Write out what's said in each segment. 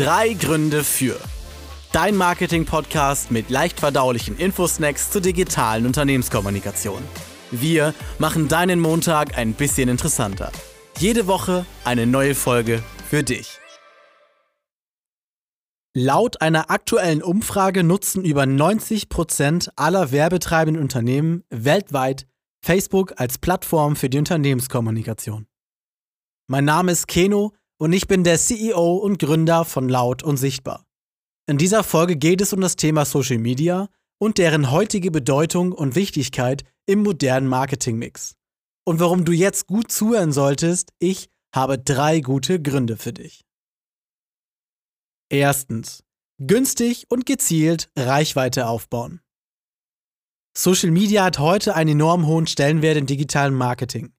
Drei Gründe für. Dein Marketing-Podcast mit leicht verdaulichen Infosnacks zur digitalen Unternehmenskommunikation. Wir machen deinen Montag ein bisschen interessanter. Jede Woche eine neue Folge für dich. Laut einer aktuellen Umfrage nutzen über 90 Prozent aller werbetreibenden Unternehmen weltweit Facebook als Plattform für die Unternehmenskommunikation. Mein Name ist Keno und ich bin der CEO und Gründer von Laut und Sichtbar. In dieser Folge geht es um das Thema Social Media und deren heutige Bedeutung und Wichtigkeit im modernen Marketingmix. Und warum du jetzt gut zuhören solltest, ich habe drei gute Gründe für dich. Erstens. Günstig und gezielt Reichweite aufbauen. Social Media hat heute einen enorm hohen Stellenwert im digitalen Marketing.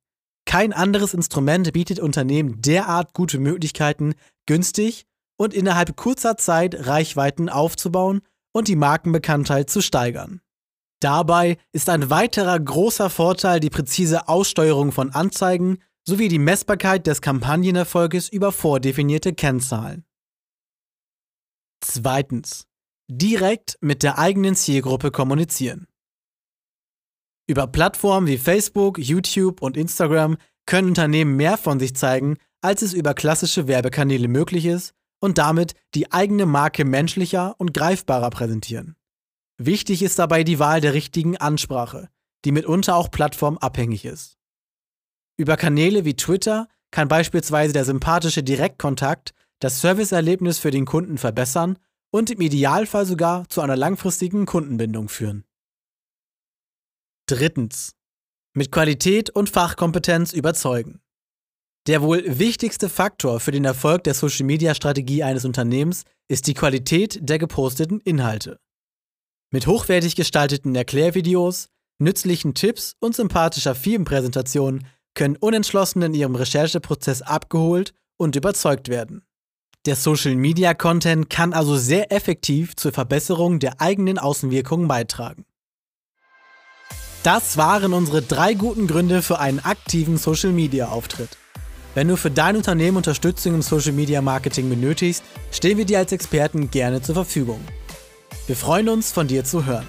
Kein anderes Instrument bietet Unternehmen derart gute Möglichkeiten, günstig und innerhalb kurzer Zeit Reichweiten aufzubauen und die Markenbekanntheit zu steigern. Dabei ist ein weiterer großer Vorteil die präzise Aussteuerung von Anzeigen sowie die Messbarkeit des Kampagnenerfolges über vordefinierte Kennzahlen. Zweitens. Direkt mit der eigenen Zielgruppe kommunizieren. Über Plattformen wie Facebook, YouTube und Instagram können Unternehmen mehr von sich zeigen, als es über klassische Werbekanäle möglich ist und damit die eigene Marke menschlicher und greifbarer präsentieren. Wichtig ist dabei die Wahl der richtigen Ansprache, die mitunter auch plattformabhängig ist. Über Kanäle wie Twitter kann beispielsweise der sympathische Direktkontakt das Serviceerlebnis für den Kunden verbessern und im Idealfall sogar zu einer langfristigen Kundenbindung führen. Drittens. Mit Qualität und Fachkompetenz überzeugen. Der wohl wichtigste Faktor für den Erfolg der Social-Media-Strategie eines Unternehmens ist die Qualität der geposteten Inhalte. Mit hochwertig gestalteten Erklärvideos, nützlichen Tipps und sympathischer Firmenpräsentationen können Unentschlossene in ihrem Rechercheprozess abgeholt und überzeugt werden. Der Social-Media-Content kann also sehr effektiv zur Verbesserung der eigenen Außenwirkung beitragen. Das waren unsere drei guten Gründe für einen aktiven Social-Media-Auftritt. Wenn du für dein Unternehmen Unterstützung im Social-Media-Marketing benötigst, stehen wir dir als Experten gerne zur Verfügung. Wir freuen uns, von dir zu hören.